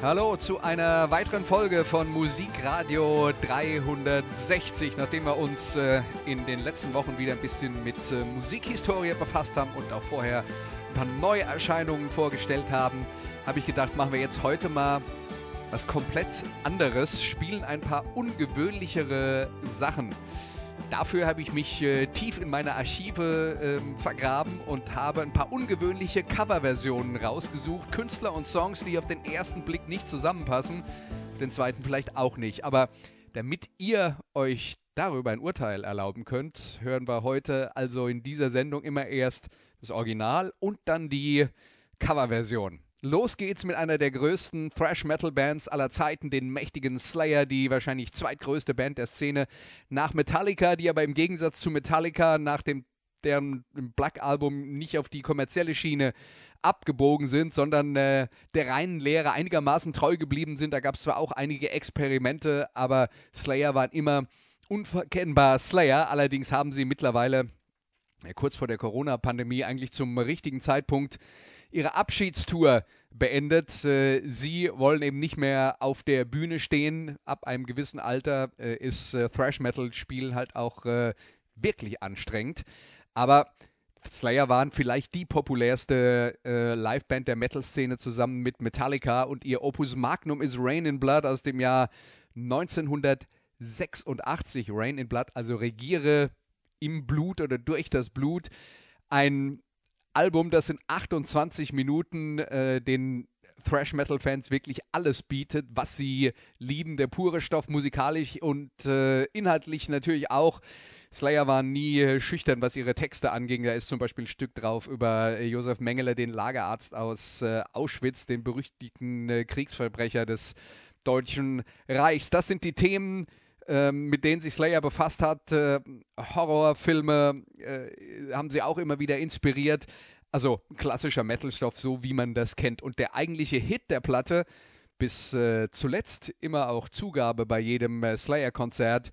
Hallo zu einer weiteren Folge von Musikradio 360. Nachdem wir uns äh, in den letzten Wochen wieder ein bisschen mit äh, Musikhistorie befasst haben und auch vorher ein paar Neuerscheinungen vorgestellt haben, habe ich gedacht, machen wir jetzt heute mal was komplett anderes, spielen ein paar ungewöhnlichere Sachen. Dafür habe ich mich äh, tief in meine Archive äh, vergraben und habe ein paar ungewöhnliche Coverversionen rausgesucht. Künstler und Songs, die auf den ersten Blick nicht zusammenpassen, den zweiten vielleicht auch nicht. Aber damit ihr euch darüber ein Urteil erlauben könnt, hören wir heute also in dieser Sendung immer erst das Original und dann die Coverversion. Los geht's mit einer der größten Thrash-Metal-Bands aller Zeiten, den mächtigen Slayer, die wahrscheinlich zweitgrößte Band der Szene, nach Metallica, die aber im Gegensatz zu Metallica nach dem deren Black-Album nicht auf die kommerzielle Schiene abgebogen sind, sondern äh, der reinen Lehre einigermaßen treu geblieben sind. Da gab es zwar auch einige Experimente, aber Slayer waren immer unverkennbar Slayer. Allerdings haben sie mittlerweile ja, kurz vor der Corona-Pandemie eigentlich zum richtigen Zeitpunkt ihre Abschiedstour beendet. Äh, sie wollen eben nicht mehr auf der Bühne stehen. Ab einem gewissen Alter äh, ist äh, Thrash Metal Spiel halt auch wirklich anstrengend. Aber Slayer waren vielleicht die populärste äh, Liveband der Metal-Szene zusammen mit Metallica und ihr Opus Magnum ist Rain in Blood aus dem Jahr 1986. Rain in Blood, also regiere im Blut oder durch das Blut. Ein Album, das in 28 Minuten äh, den Thrash Metal Fans wirklich alles bietet, was sie lieben. Der pure Stoff musikalisch und äh, inhaltlich natürlich auch. Slayer waren nie schüchtern, was ihre Texte anging. Da ist zum Beispiel ein Stück drauf über äh, Josef Mengele, den Lagerarzt aus äh, Auschwitz, den berüchtigten äh, Kriegsverbrecher des Deutschen Reichs. Das sind die Themen, mit denen sich Slayer befasst hat. Äh, Horrorfilme äh, haben sie auch immer wieder inspiriert. Also klassischer Metalstoff, so wie man das kennt. Und der eigentliche Hit der Platte, bis äh, zuletzt immer auch Zugabe bei jedem Slayer-Konzert,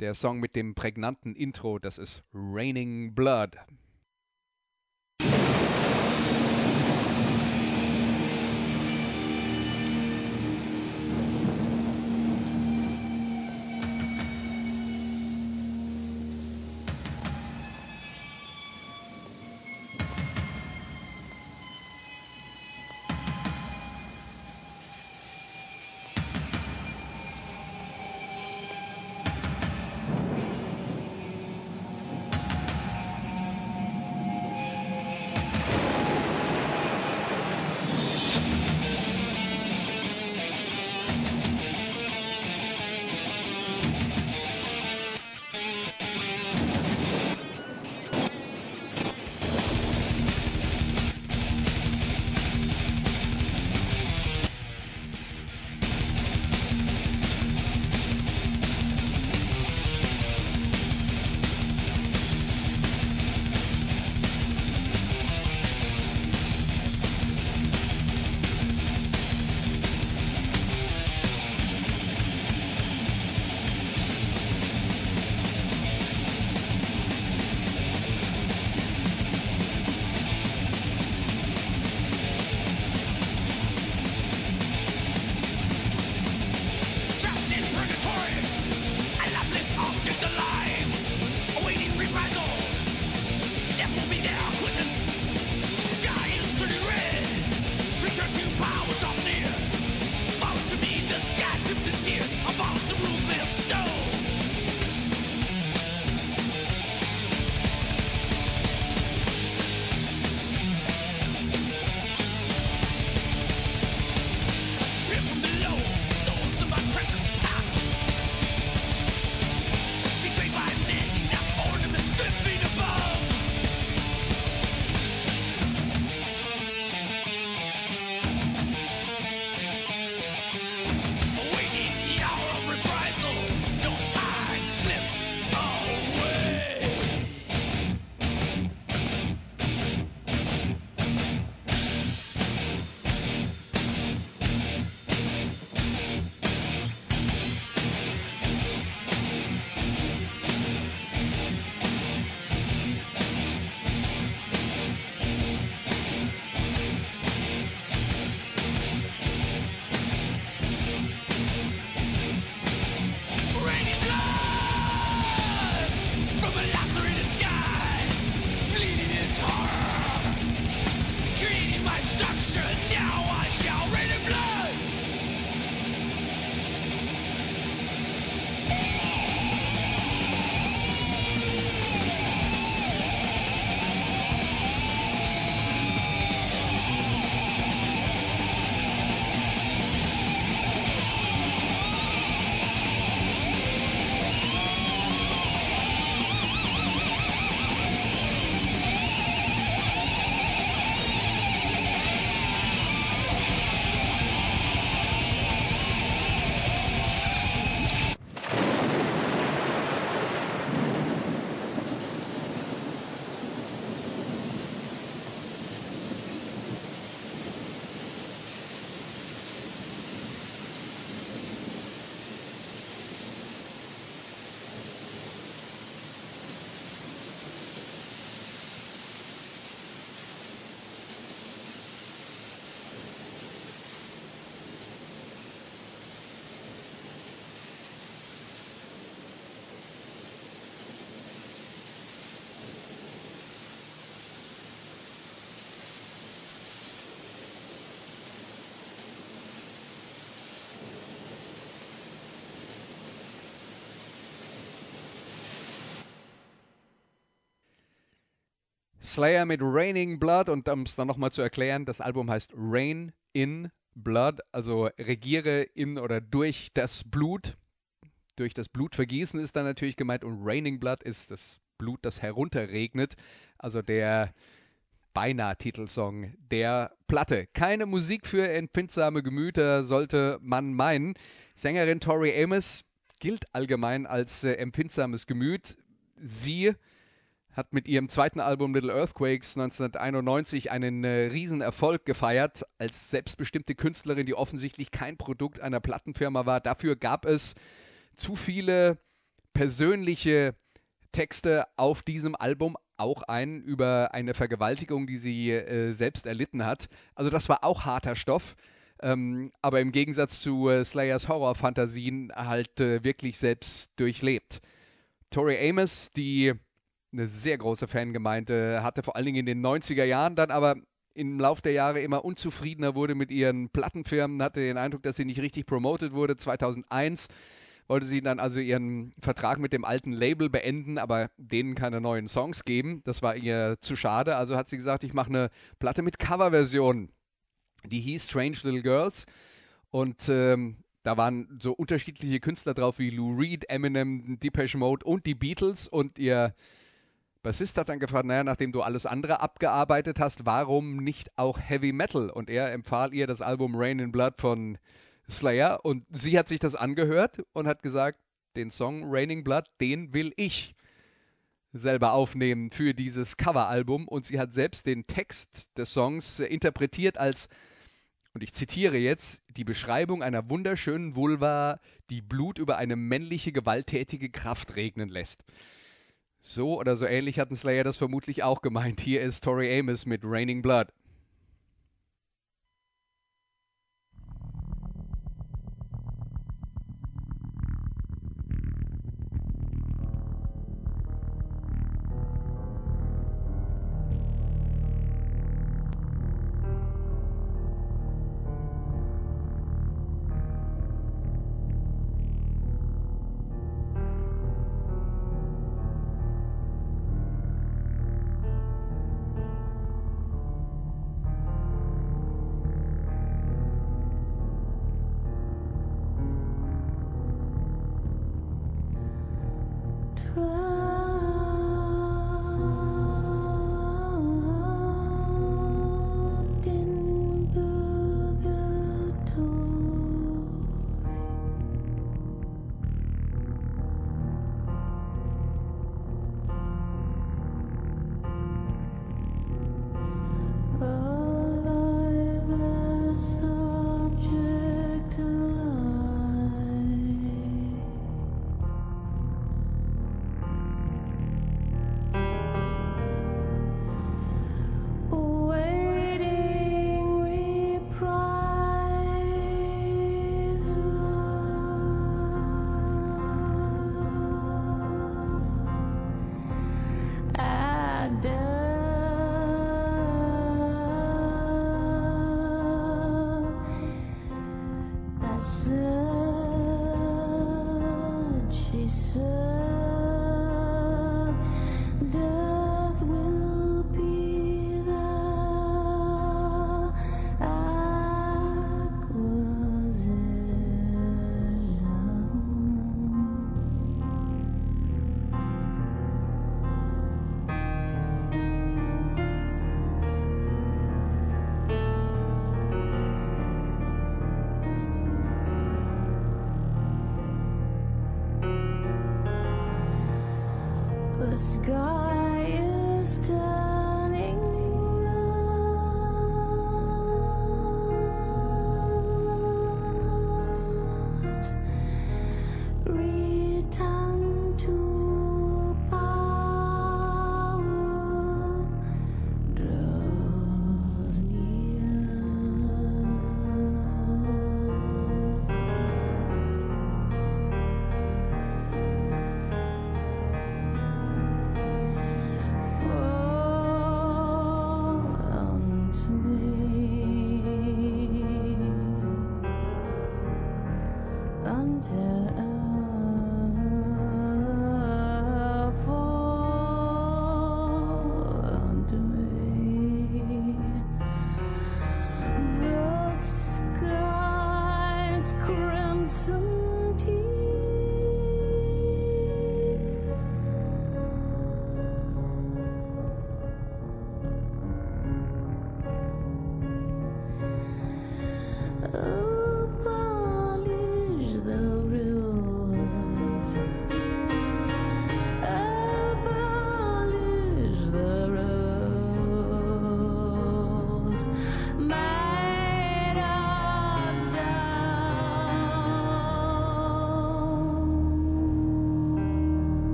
der Song mit dem prägnanten Intro, das ist Raining Blood. Slayer mit Raining Blood und um es dann nochmal zu erklären, das Album heißt Rain in Blood, also regiere in oder durch das Blut. Durch das Blutvergießen ist dann natürlich gemeint und Raining Blood ist das Blut, das herunterregnet. Also der beinahe Titelsong der Platte. Keine Musik für empfindsame Gemüter, sollte man meinen. Sängerin Tori Amos gilt allgemein als äh, empfindsames Gemüt. Sie hat mit ihrem zweiten Album Little Earthquakes 1991 einen äh, Riesenerfolg gefeiert als selbstbestimmte Künstlerin, die offensichtlich kein Produkt einer Plattenfirma war. Dafür gab es zu viele persönliche Texte auf diesem Album, auch einen über eine Vergewaltigung, die sie äh, selbst erlitten hat. Also das war auch harter Stoff. Ähm, aber im Gegensatz zu äh, Slayers Horrorfantasien halt äh, wirklich selbst durchlebt. Tori Amos, die eine sehr große Fangemeinde hatte, vor allen Dingen in den 90er Jahren, dann aber im Lauf der Jahre immer unzufriedener wurde mit ihren Plattenfirmen, hatte den Eindruck, dass sie nicht richtig promoted wurde. 2001 wollte sie dann also ihren Vertrag mit dem alten Label beenden, aber denen keine neuen Songs geben. Das war ihr zu schade. Also hat sie gesagt, ich mache eine Platte mit Coverversionen. Die hieß Strange Little Girls. Und ähm, da waren so unterschiedliche Künstler drauf wie Lou Reed, Eminem, Depeche Mode und die Beatles. Und ihr Bassist hat dann gefragt, naja, nachdem du alles andere abgearbeitet hast, warum nicht auch Heavy Metal? Und er empfahl ihr das Album Rain in Blood von Slayer und sie hat sich das angehört und hat gesagt, den Song Raining Blood, den will ich selber aufnehmen für dieses Coveralbum und sie hat selbst den Text des Songs interpretiert als und ich zitiere jetzt die Beschreibung einer wunderschönen Vulva, die Blut über eine männliche gewalttätige Kraft regnen lässt. So oder so ähnlich hatten Slayer das vermutlich auch gemeint. Hier ist Tori Amos mit Raining Blood.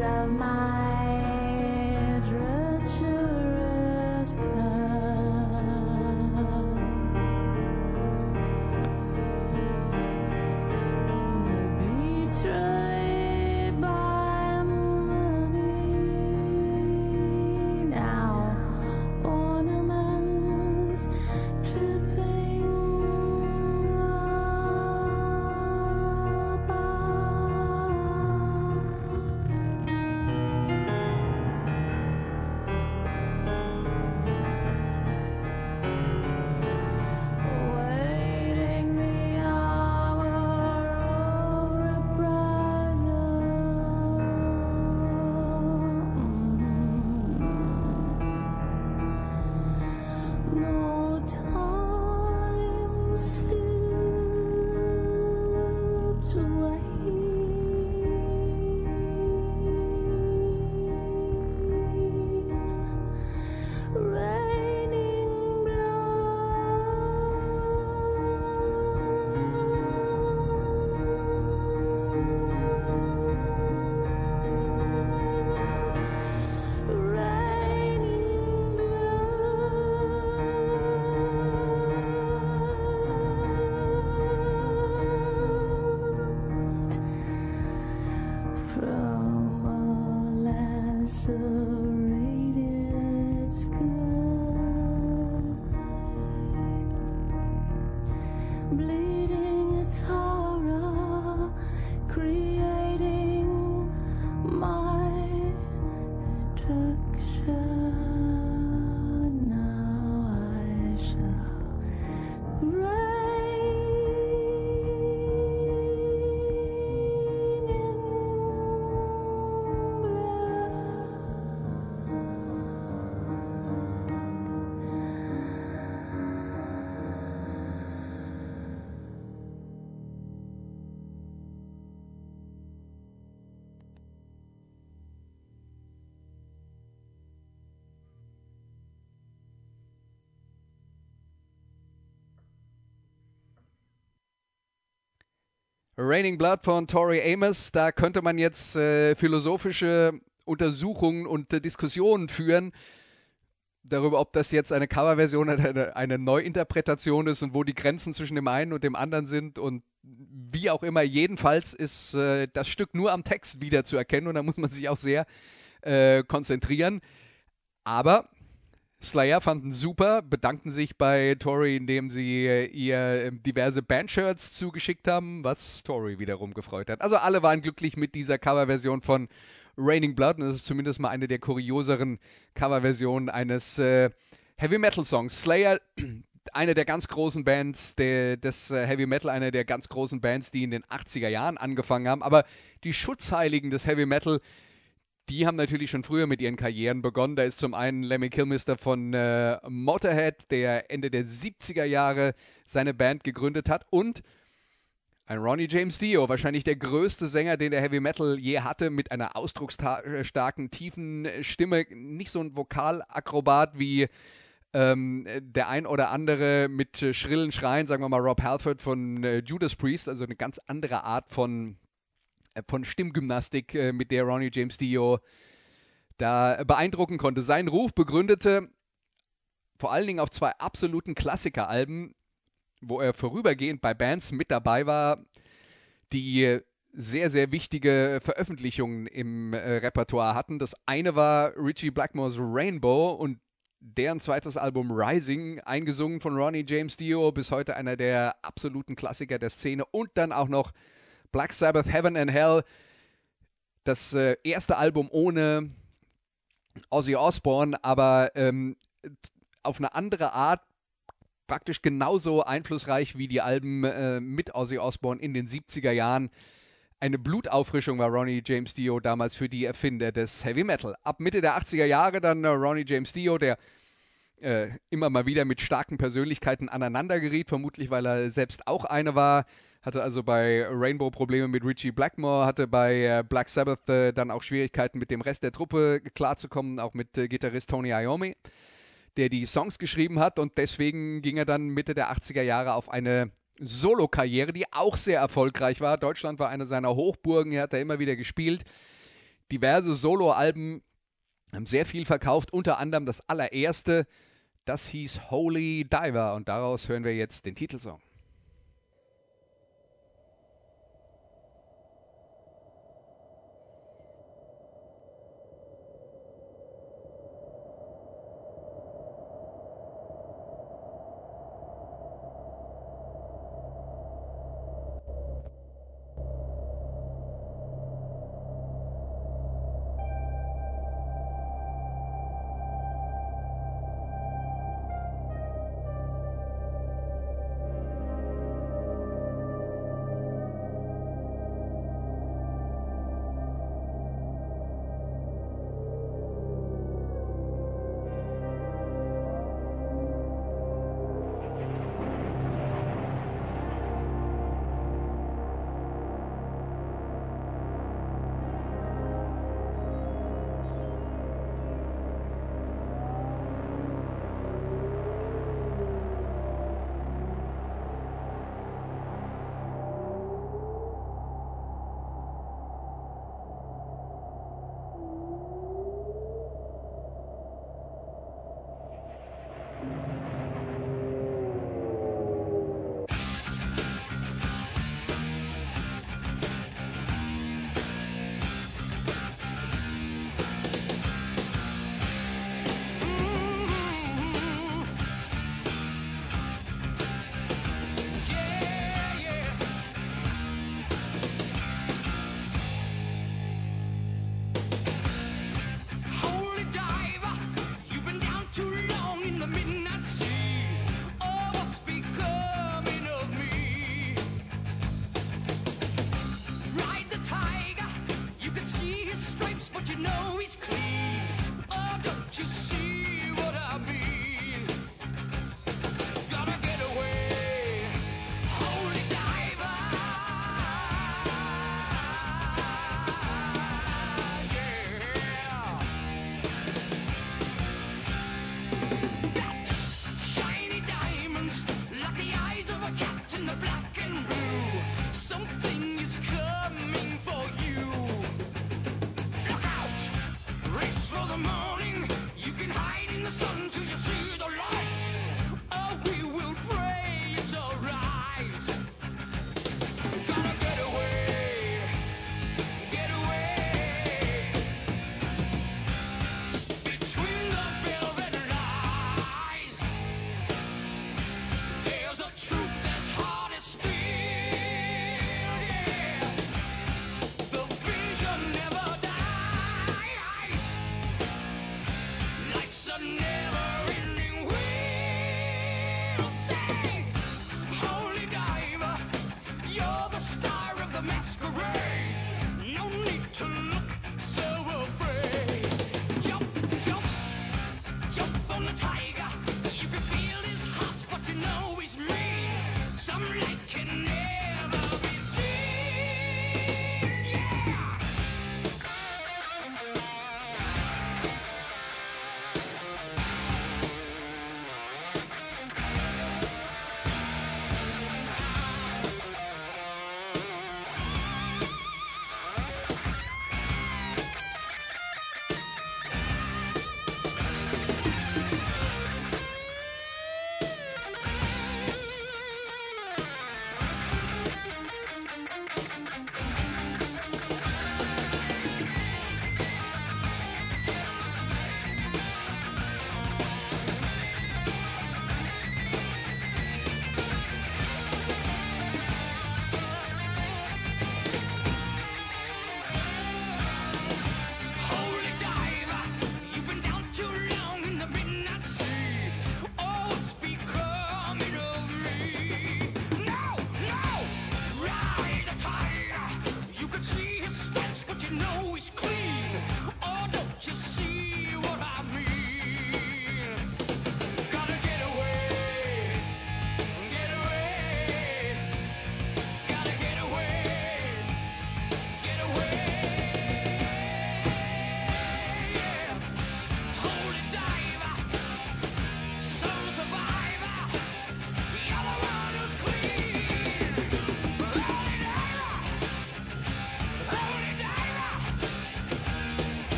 of my Raining Blood von Tori Amos. Da könnte man jetzt äh, philosophische Untersuchungen und äh, Diskussionen führen darüber, ob das jetzt eine Coverversion oder eine, eine, Neuinterpretation ist und wo die Grenzen zwischen dem einen und dem anderen sind und wie auch immer. Jedenfalls ist äh, das Stück nur am Text wieder zu erkennen und da muss man sich auch sehr äh, konzentrieren. Aber Slayer fanden super, bedankten sich bei Tori, indem sie äh, ihr ähm, diverse Bandshirts zugeschickt haben, was Tori wiederum gefreut hat. Also alle waren glücklich mit dieser Coverversion von Raining Blood und das ist zumindest mal eine der kurioseren Coverversionen eines äh, Heavy Metal Songs. Slayer, eine der ganz großen Bands der, des äh, Heavy Metal, eine der ganz großen Bands, die in den 80er Jahren angefangen haben, aber die Schutzheiligen des Heavy Metal die haben natürlich schon früher mit ihren Karrieren begonnen. Da ist zum einen Lemmy Kilmister von äh, Motorhead, der Ende der 70er Jahre seine Band gegründet hat und ein Ronnie James Dio, wahrscheinlich der größte Sänger, den der Heavy Metal je hatte, mit einer ausdrucksstarken, tiefen Stimme. Nicht so ein Vokalakrobat wie ähm, der ein oder andere mit schrillen Schreien, sagen wir mal Rob Halford von äh, Judas Priest, also eine ganz andere Art von äh, von Stimmgymnastik, äh, mit der Ronnie James Dio da beeindrucken konnte. Sein Ruf begründete vor allen Dingen auf zwei absoluten Klassikeralben, wo er vorübergehend bei Bands mit dabei war, die sehr, sehr wichtige Veröffentlichungen im äh, Repertoire hatten. Das eine war Richie Blackmores Rainbow und deren zweites Album Rising, eingesungen von Ronnie James Dio, bis heute einer der absoluten Klassiker der Szene und dann auch noch Black Sabbath, Heaven and Hell, das äh, erste Album ohne Ozzy Osbourne, aber ähm, auf eine andere Art praktisch genauso einflussreich wie die Alben äh, mit Ozzy Osbourne in den 70er Jahren. Eine Blutauffrischung war Ronnie James Dio damals für die Erfinder des Heavy Metal. Ab Mitte der 80er Jahre dann äh, Ronnie James Dio, der äh, immer mal wieder mit starken Persönlichkeiten aneinander geriet, vermutlich weil er selbst auch eine war hatte also bei Rainbow Probleme mit Richie Blackmore, hatte bei äh, Black Sabbath äh, dann auch Schwierigkeiten mit dem Rest der Truppe klarzukommen, auch mit äh, Gitarrist Tony Iommi, der die Songs geschrieben hat und deswegen ging er dann Mitte der 80er Jahre auf eine Solo-Karriere, die auch sehr erfolgreich war. Deutschland war eine seiner Hochburgen, er hat da immer wieder gespielt. diverse Soloalben, haben sehr viel verkauft, unter anderem das allererste, das hieß Holy Diver und daraus hören wir jetzt den Titelsong.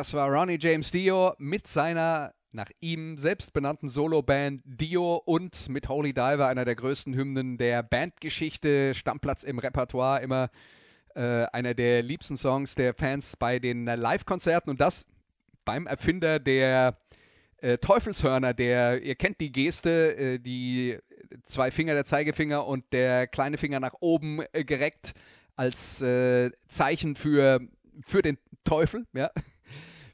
Das war Ronnie James Dio mit seiner nach ihm selbst benannten Soloband Dio und mit Holy Diver, einer der größten Hymnen der Bandgeschichte, Stammplatz im Repertoire, immer äh, einer der liebsten Songs der Fans bei den Live-Konzerten und das beim Erfinder der äh, Teufelshörner, der, ihr kennt die Geste, äh, die zwei Finger, der Zeigefinger und der kleine Finger nach oben äh, gereckt als äh, Zeichen für, für den Teufel, ja.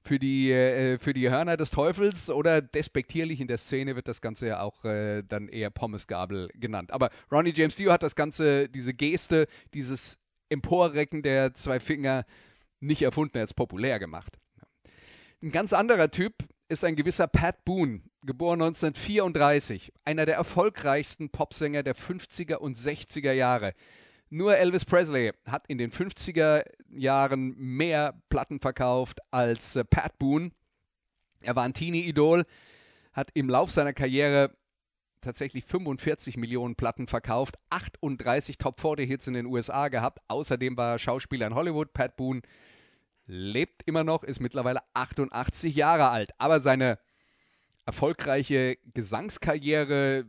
Für die, äh, für die Hörner des Teufels oder despektierlich in der Szene wird das Ganze ja auch äh, dann eher Pommesgabel genannt. Aber Ronnie James Dio hat das Ganze, diese Geste, dieses Emporrecken der zwei Finger nicht erfunden, er hat es populär gemacht. Ein ganz anderer Typ ist ein gewisser Pat Boone, geboren 1934, einer der erfolgreichsten Popsänger der 50er und 60er Jahre. Nur Elvis Presley hat in den 50er Jahren mehr Platten verkauft als äh, Pat Boone. Er war ein Teenie-Idol, hat im Lauf seiner Karriere tatsächlich 45 Millionen Platten verkauft, 38 Top 40 Hits in den USA gehabt. Außerdem war er Schauspieler in Hollywood. Pat Boone lebt immer noch, ist mittlerweile 88 Jahre alt. Aber seine erfolgreiche Gesangskarriere,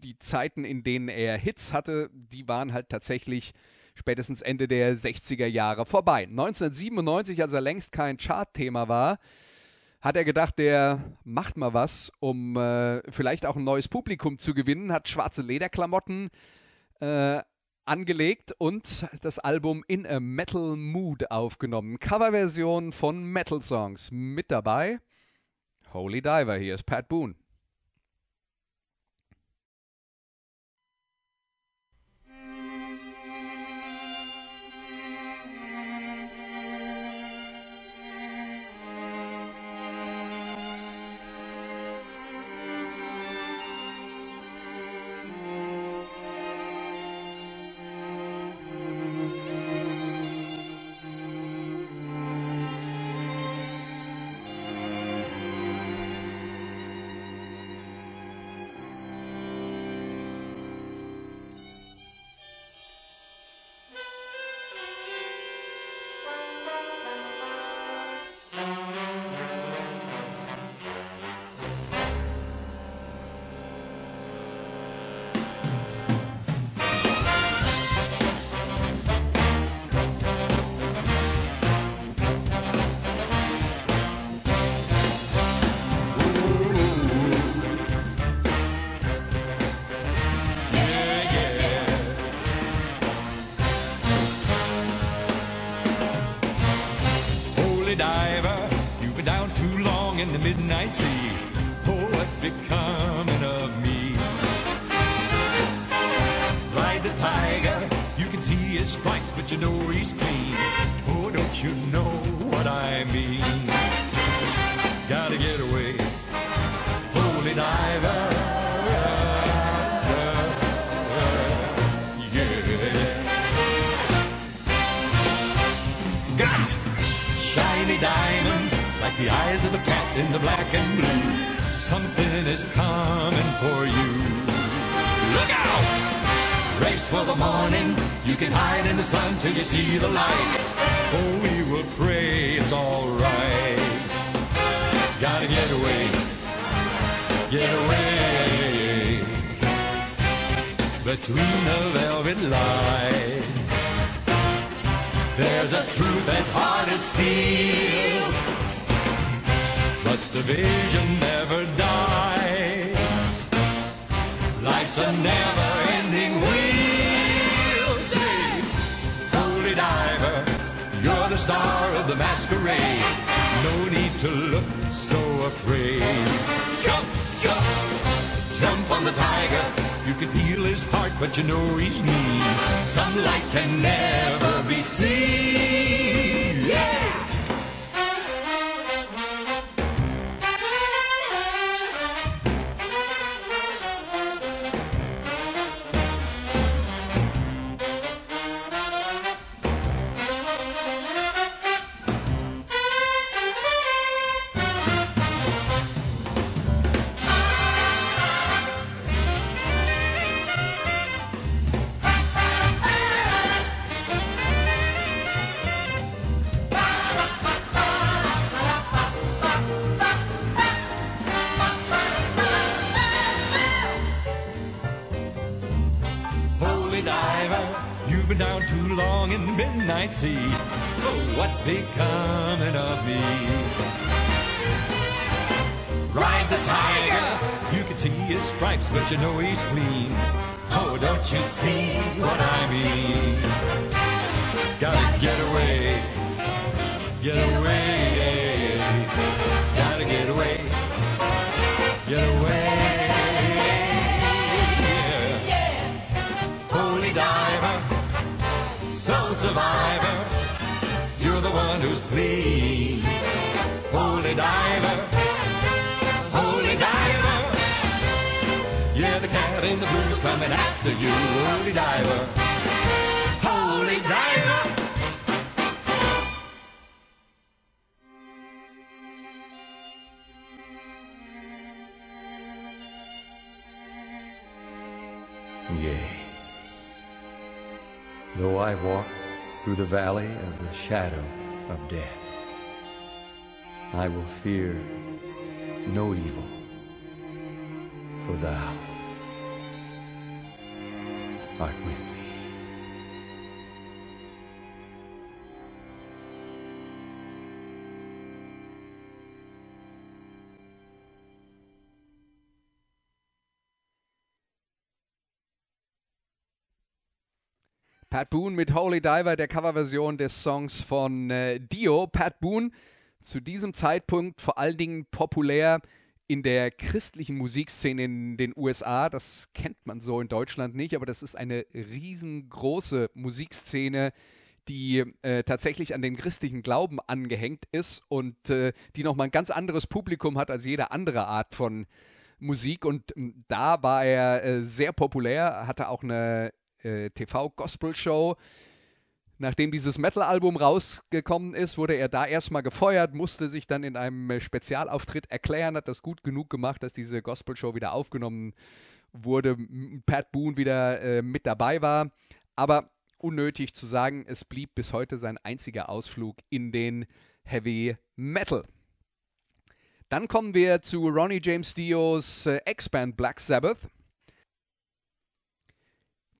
die Zeiten, in denen er Hits hatte, die waren halt tatsächlich spätestens Ende der 60er Jahre vorbei. 1997, als er längst kein Chartthema war, hat er gedacht, der macht mal was, um äh, vielleicht auch ein neues Publikum zu gewinnen, hat schwarze Lederklamotten äh, angelegt und das Album In a Metal Mood aufgenommen. Coverversion von Metal Songs mit dabei. Holy Diver, hier ist Pat Boone. Midnight sea. Oh, what's becoming of me? Ride the tiger, you can see his stripes, but you know he's clean. Oh, don't you know what I mean? Gotta get away, holy diver. Shiny diamonds like the eyes of in the black and blue. Something is coming for you. Look out! Race for the morning. You can hide in the sun till you see the light. Oh, we will pray it's alright. Gotta get away. Get away. Between the velvet lines. There's a truth that's hard to steal but the vision never dies. Life's a never-ending wheel. Say, holy diver, you're the star of the masquerade. No need to look so afraid. Jump, jump, jump on the tiger. You can feel his heart, but you know he's mean. Some light can never be seen. Yeah! Oh, what's becoming of me? Ride the tiger, you can see his stripes, but you know he's clean. Oh, don't you see what I mean? Gotta get away, get away, gotta get away, get away. Yeah. Holy diver, soul survivor, one who's clean. Holy diver, holy diver. Yeah, the cat in the blues coming after you, holy diver, holy diver. Yea. Though I walk through the valley of the shadow of death, I will fear no evil, for thou art with me. Pat Boone mit Holy Diver, der Coverversion des Songs von äh, Dio. Pat Boone, zu diesem Zeitpunkt vor allen Dingen populär in der christlichen Musikszene in den USA. Das kennt man so in Deutschland nicht, aber das ist eine riesengroße Musikszene, die äh, tatsächlich an den christlichen Glauben angehängt ist und äh, die nochmal ein ganz anderes Publikum hat als jede andere Art von Musik. Und ähm, da war er äh, sehr populär, hatte auch eine äh, TV-Gospel-Show. Nachdem dieses Metal-Album rausgekommen ist, wurde er da erstmal gefeuert, musste sich dann in einem äh, Spezialauftritt erklären, hat das gut genug gemacht, dass diese Gospel-Show wieder aufgenommen wurde, Pat Boone wieder äh, mit dabei war. Aber unnötig zu sagen, es blieb bis heute sein einziger Ausflug in den Heavy Metal. Dann kommen wir zu Ronnie James Dios äh, Ex-Band Black Sabbath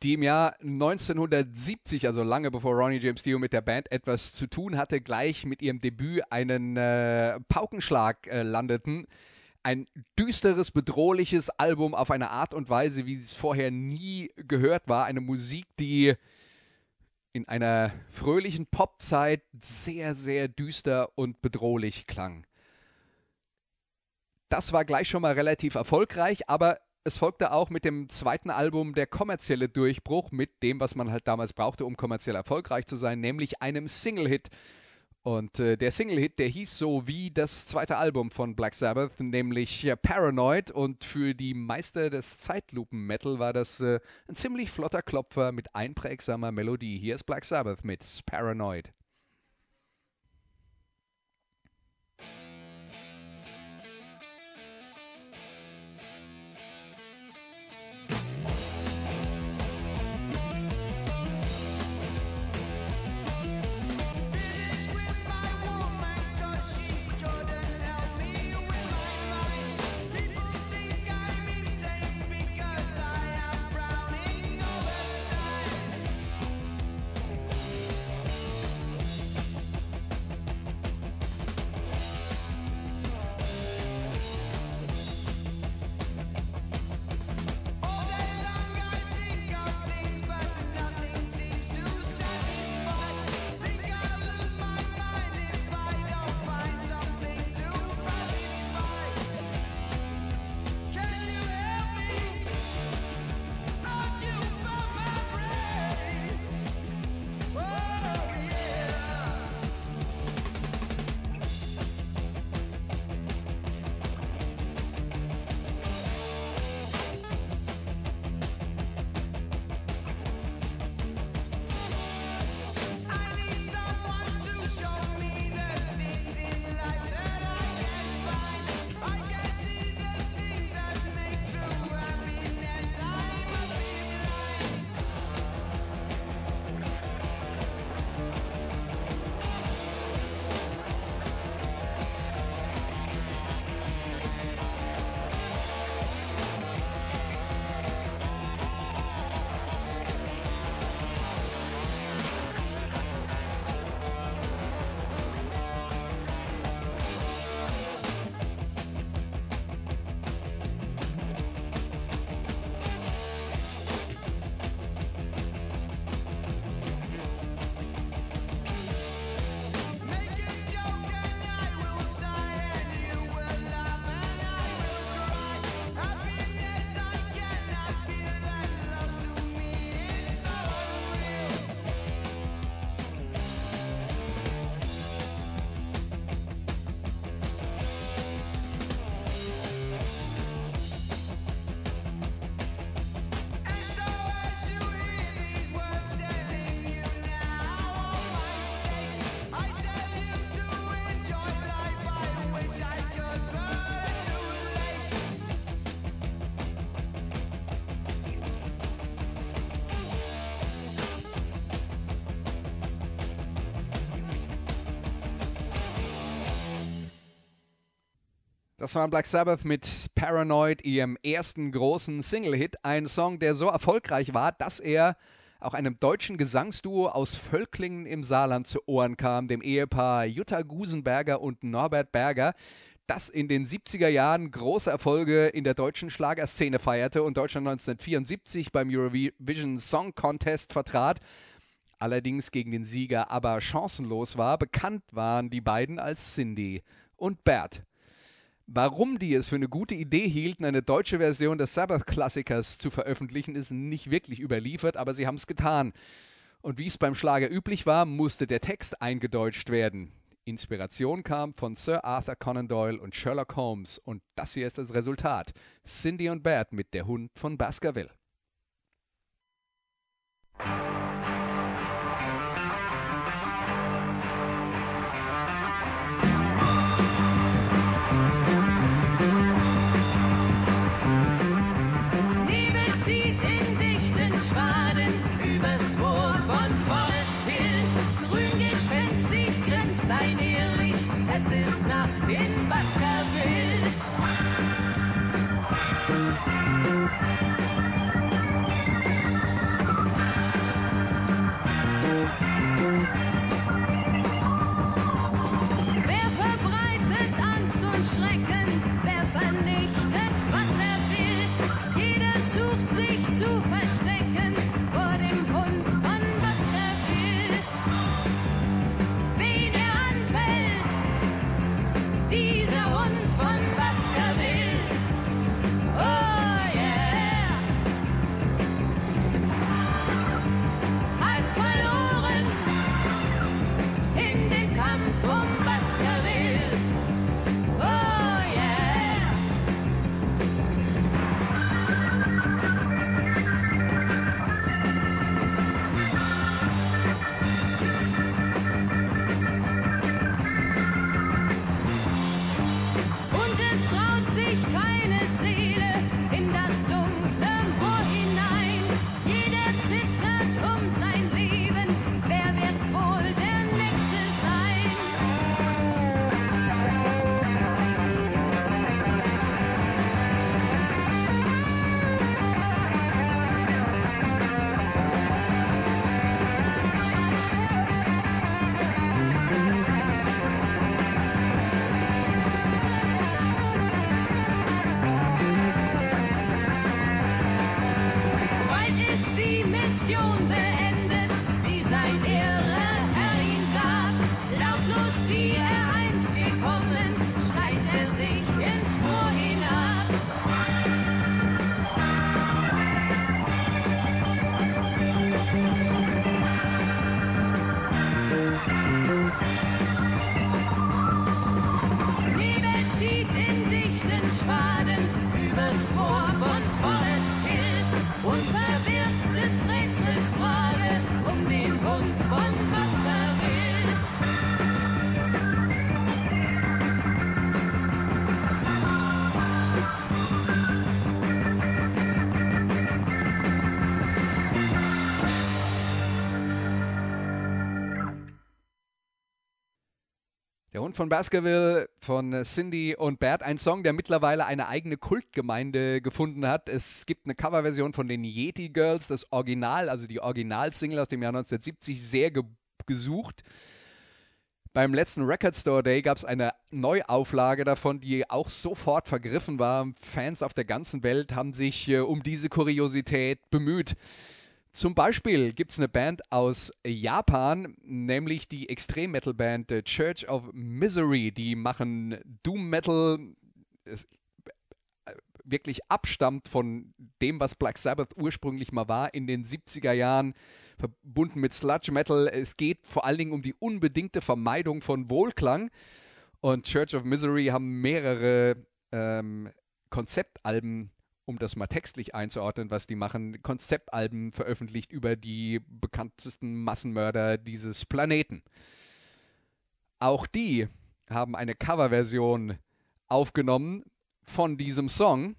die im Jahr 1970, also lange bevor Ronnie James Dio mit der Band etwas zu tun hatte, gleich mit ihrem Debüt einen äh, Paukenschlag äh, landeten. Ein düsteres, bedrohliches Album auf eine Art und Weise, wie es vorher nie gehört war. Eine Musik, die in einer fröhlichen Popzeit sehr, sehr düster und bedrohlich klang. Das war gleich schon mal relativ erfolgreich, aber es folgte auch mit dem zweiten Album der kommerzielle Durchbruch mit dem, was man halt damals brauchte, um kommerziell erfolgreich zu sein, nämlich einem Single-Hit. Und äh, der Single-Hit, der hieß so wie das zweite Album von Black Sabbath, nämlich äh, Paranoid. Und für die Meister des Zeitlupen-Metal war das äh, ein ziemlich flotter Klopfer mit einprägsamer Melodie. Hier ist Black Sabbath mit Paranoid. Das war Black Sabbath mit Paranoid, ihrem ersten großen Single-Hit. Ein Song, der so erfolgreich war, dass er auch einem deutschen Gesangsduo aus Völklingen im Saarland zu Ohren kam, dem Ehepaar Jutta Gusenberger und Norbert Berger, das in den 70er Jahren große Erfolge in der deutschen Schlagerszene feierte und Deutschland 1974 beim Eurovision Song Contest vertrat allerdings gegen den Sieger aber chancenlos war. Bekannt waren die beiden als Cindy und Bert. Warum die es für eine gute Idee hielten, eine deutsche Version des Sabbath-Klassikers zu veröffentlichen, ist nicht wirklich überliefert, aber sie haben es getan. Und wie es beim Schlager üblich war, musste der Text eingedeutscht werden. Inspiration kam von Sir Arthur Conan Doyle und Sherlock Holmes und das hier ist das Resultat. Cindy und Bert mit Der Hund von Baskerville. Von Baskerville, von äh, Cindy und Bert. Ein Song, der mittlerweile eine eigene Kultgemeinde gefunden hat. Es gibt eine Coverversion von den Yeti Girls, das Original, also die Originalsingle aus dem Jahr 1970, sehr ge gesucht. Beim letzten Record Store Day gab es eine Neuauflage davon, die auch sofort vergriffen war. Fans auf der ganzen Welt haben sich äh, um diese Kuriosität bemüht. Zum Beispiel gibt es eine Band aus Japan, nämlich die Extrem-Metal-Band äh, Church of Misery. Die machen Doom-Metal, äh, wirklich abstammt von dem, was Black Sabbath ursprünglich mal war in den 70er Jahren, verbunden mit Sludge Metal. Es geht vor allen Dingen um die unbedingte Vermeidung von Wohlklang. Und Church of Misery haben mehrere ähm, Konzeptalben um das mal textlich einzuordnen, was die machen, Konzeptalben veröffentlicht über die bekanntesten Massenmörder dieses Planeten. Auch die haben eine Coverversion aufgenommen von diesem Song,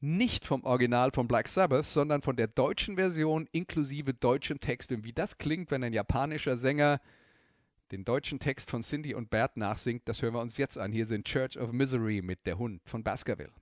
nicht vom Original von Black Sabbath, sondern von der deutschen Version inklusive deutschen Text. Und wie das klingt, wenn ein japanischer Sänger den deutschen Text von Cindy und Bert nachsingt, das hören wir uns jetzt an. Hier sind Church of Misery mit Der Hund von Baskerville.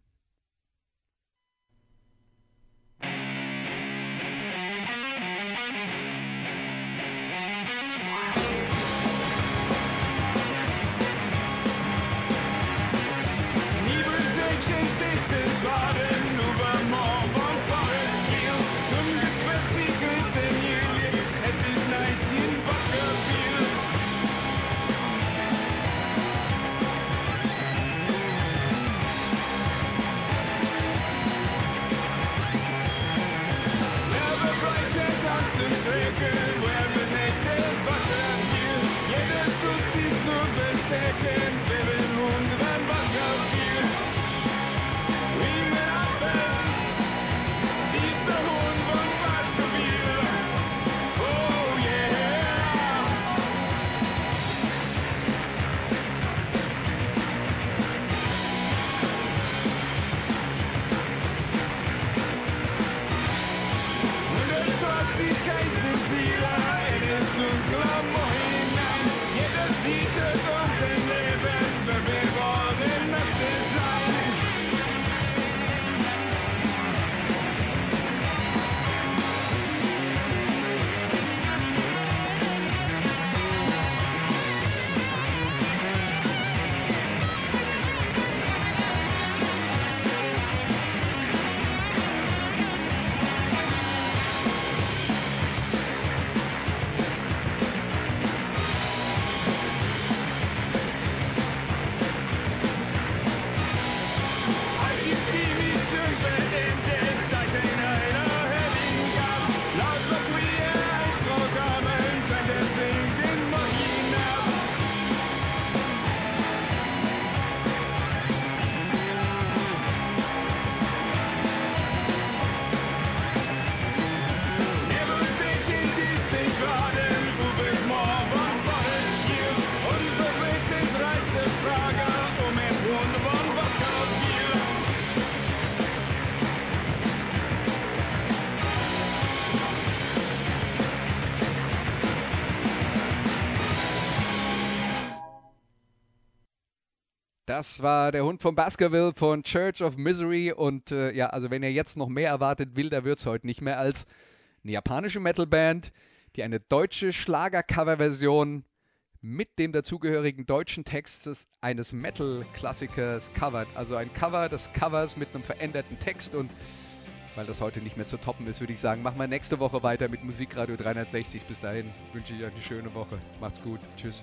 Das war der Hund von Baskerville von Church of Misery. Und äh, ja, also wenn ihr jetzt noch mehr erwartet, wilder es heute nicht mehr als eine japanische Metalband, die eine deutsche Schlager-Cover-Version mit dem dazugehörigen deutschen Text eines Metal-Klassikers covert. Also ein Cover des Covers mit einem veränderten Text und weil das heute nicht mehr zu toppen ist, würde ich sagen, machen wir nächste Woche weiter mit Musikradio 360. Bis dahin wünsche ich euch eine schöne Woche. Macht's gut. Tschüss.